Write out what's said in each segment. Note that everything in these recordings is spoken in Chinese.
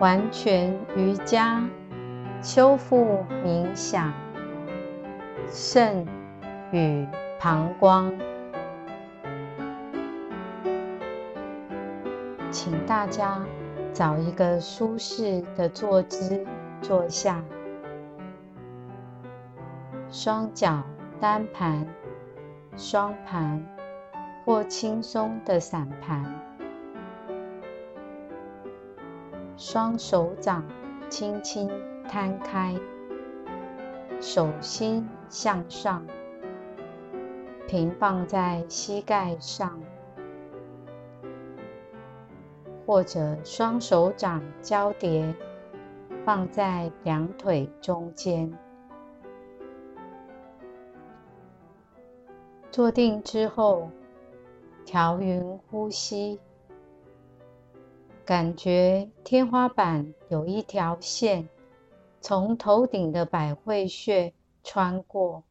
完全瑜伽修复冥想肾与膀胱，请大家找一个舒适的坐姿坐下，双脚单盘、双盘或轻松的散盘。双手掌轻轻摊开，手心向上，平放在膝盖上，或者双手掌交叠放在两腿中间。坐定之后，调匀呼吸。感觉天花板有一条线从头顶的百会穴穿过，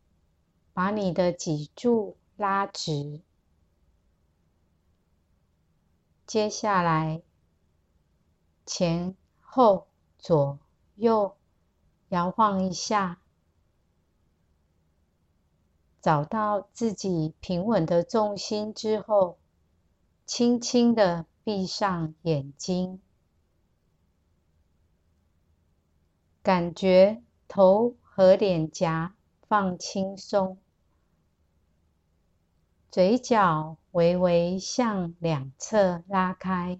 把你的脊柱拉直。接下来，前后左右摇晃一下，找到自己平稳的重心之后，轻轻的。闭上眼睛，感觉头和脸颊放轻松，嘴角微微向两侧拉开，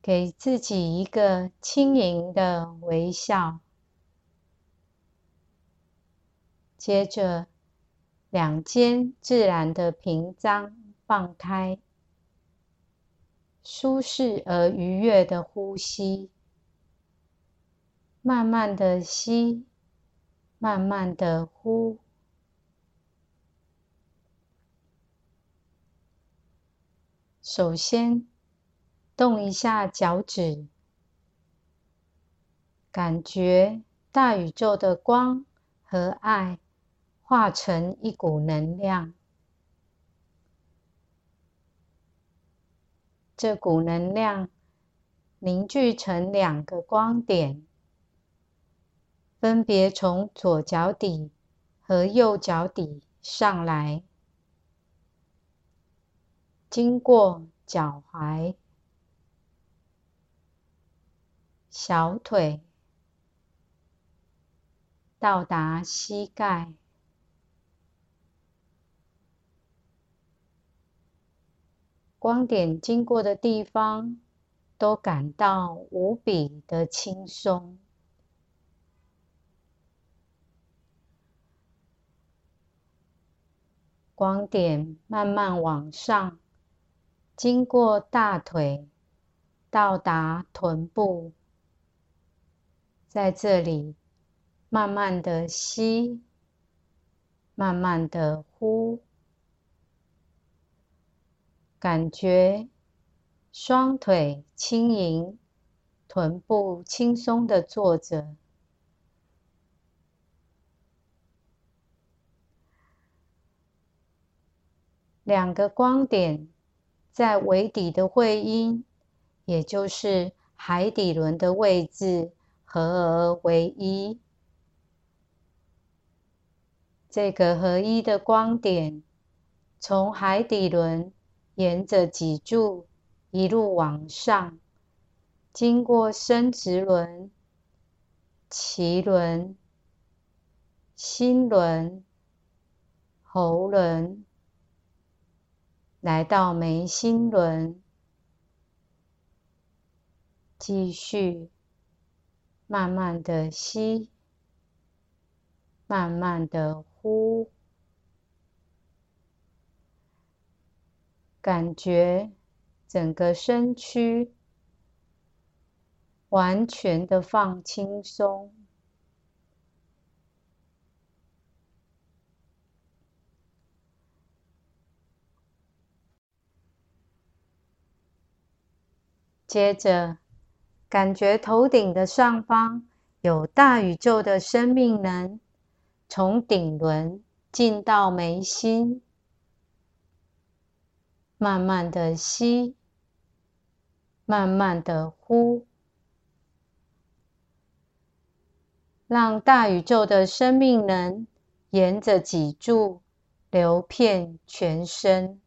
给自己一个轻盈的微笑。接着，两肩自然的平张放开。舒适而愉悦的呼吸，慢慢的吸，慢慢的呼。首先，动一下脚趾，感觉大宇宙的光和爱化成一股能量。这股能量凝聚成两个光点，分别从左脚底和右脚底上来，经过脚踝、小腿，到达膝盖。光点经过的地方，都感到无比的轻松。光点慢慢往上，经过大腿，到达臀部，在这里慢慢的吸，慢慢的呼。感觉双腿轻盈，臀部轻松的坐着，两个光点在尾底的会阴，也就是海底轮的位置合而为一。这个合一的光点从海底轮。沿着脊柱一路往上，经过生殖轮、脐轮、心轮、喉轮，来到眉心轮，继续慢慢的吸，慢慢的呼。感觉整个身躯完全的放轻松，接着感觉头顶的上方有大宇宙的生命能从顶轮进到眉心。慢慢的吸，慢慢的呼，让大宇宙的生命能沿着脊柱流遍全身。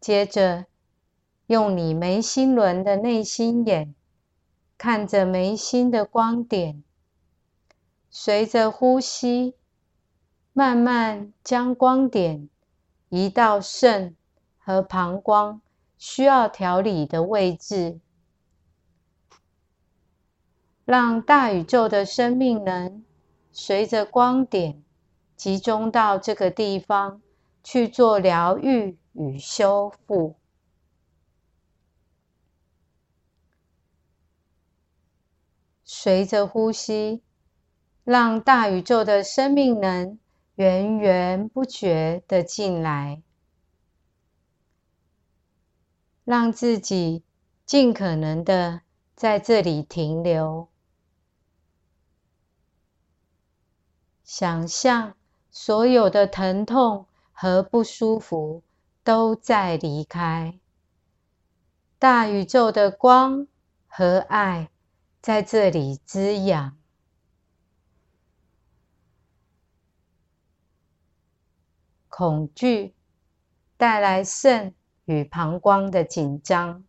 接着，用你眉心轮的内心眼，看着眉心的光点，随着呼吸，慢慢将光点移到肾和膀胱需要调理的位置，让大宇宙的生命能随着光点集中到这个地方去做疗愈。与修复，随着呼吸，让大宇宙的生命能源源不绝的进来，让自己尽可能的在这里停留，想象所有的疼痛和不舒服。都在离开，大宇宙的光和爱在这里滋养。恐惧带来肾与膀胱的紧张，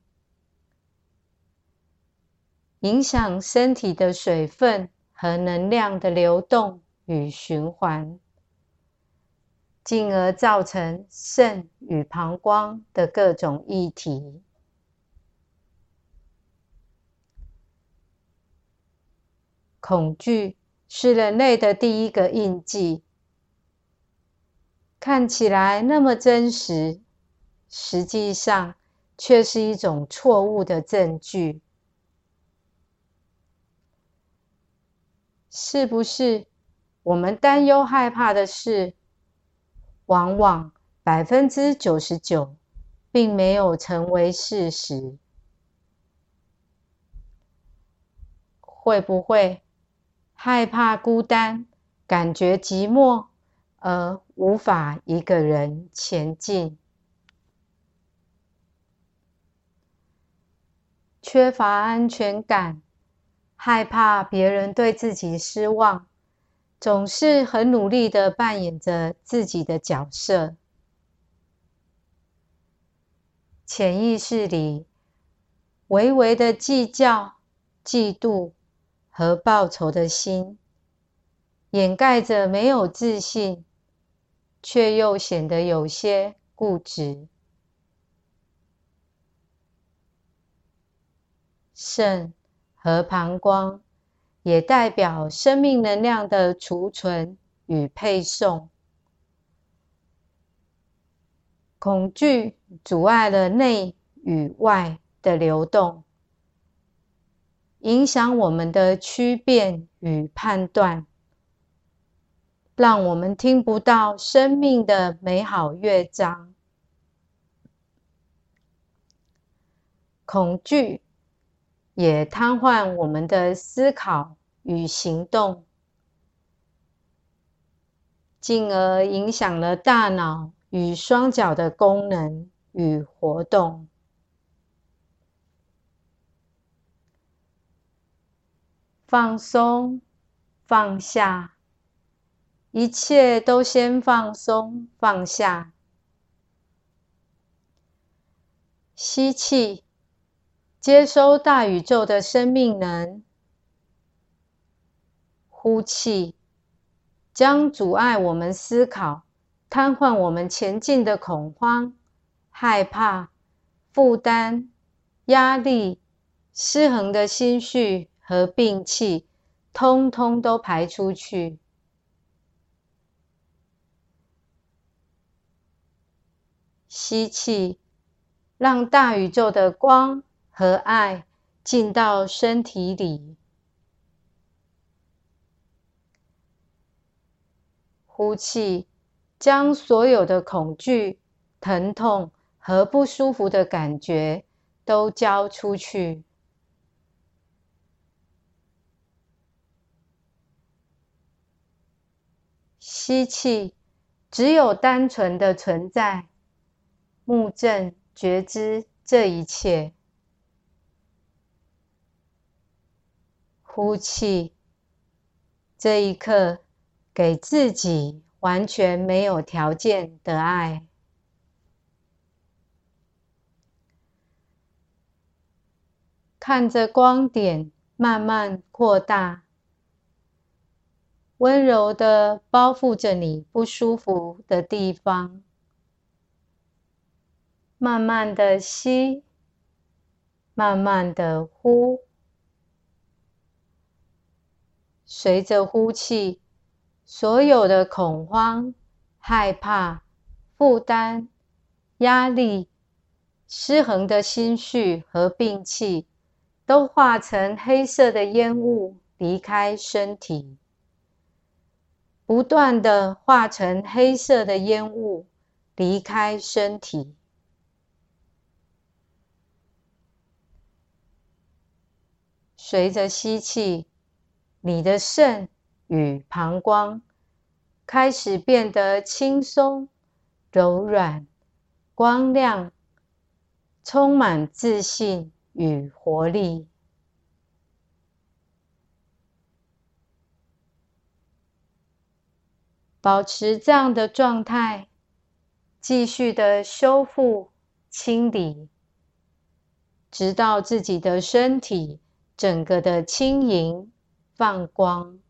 影响身体的水分和能量的流动与循环。进而造成肾与膀胱的各种议题。恐惧是人类的第一个印记，看起来那么真实，实际上却是一种错误的证据。是不是我们担忧害怕的事？往往百分之九十九并没有成为事实。会不会害怕孤单，感觉寂寞，而无法一个人前进？缺乏安全感，害怕别人对自己失望。总是很努力的扮演着自己的角色，潜意识里微微的计较、嫉妒和报仇的心，掩盖着没有自信，却又显得有些固执。肾和膀胱。也代表生命能量的储存与配送。恐惧阻碍了内与外的流动，影响我们的区辨与判断，让我们听不到生命的美好乐章。恐惧。也瘫痪我们的思考与行动，进而影响了大脑与双脚的功能与活动。放松，放下，一切都先放松放下。吸气。接收大宇宙的生命能，呼气，将阻碍我们思考、瘫痪我们前进的恐慌、害怕、负担、压力、失衡的心绪和病气，通通都排出去。吸气，让大宇宙的光。和爱进到身体里，呼气，将所有的恐惧、疼痛和不舒服的感觉都交出去。吸气，只有单纯的存在，目正觉知这一切。呼气，这一刻给自己完全没有条件的爱，看着光点慢慢扩大。温柔的包覆着你不舒服的地方，慢慢的吸，慢慢的呼，随着呼气，所有的恐慌、害怕、负担、压力、失衡的心绪和病气，都化成黑色的烟雾离开身体。不断的化成黑色的烟雾，离开身体。随着吸气，你的肾与膀胱开始变得轻松、柔软、光亮，充满自信与活力。保持这样的状态，继续的修复、清理，直到自己的身体整个的轻盈、放光。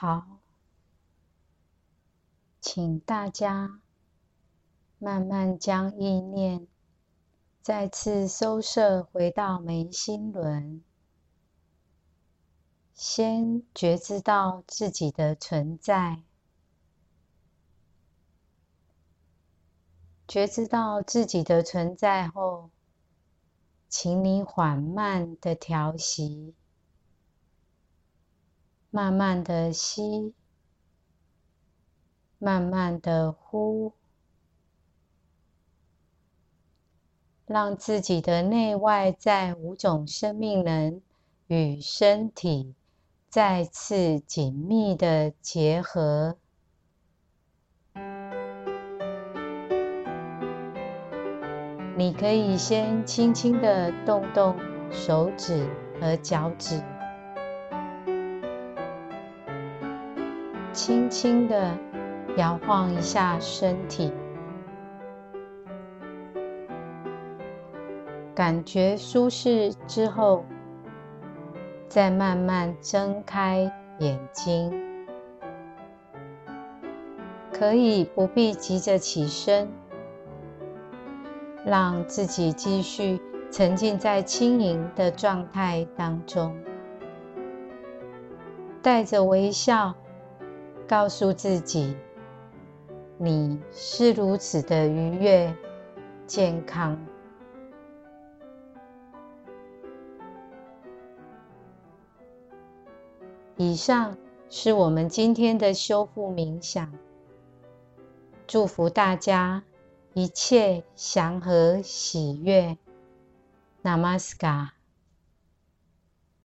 好，请大家慢慢将意念再次收摄回到眉心轮，先觉知到自己的存在，觉知到自己的存在后，请你缓慢的调息。慢慢的吸，慢慢的呼，让自己的内外在五种生命能与身体再次紧密的结合。你可以先轻轻的动动手指和脚趾。轻轻的摇晃一下身体，感觉舒适之后，再慢慢睁开眼睛。可以不必急着起身，让自己继续沉浸在轻盈的状态当中，带着微笑。告诉自己，你是如此的愉悦、健康。以上是我们今天的修复冥想。祝福大家一切祥和喜悦。Namaskar。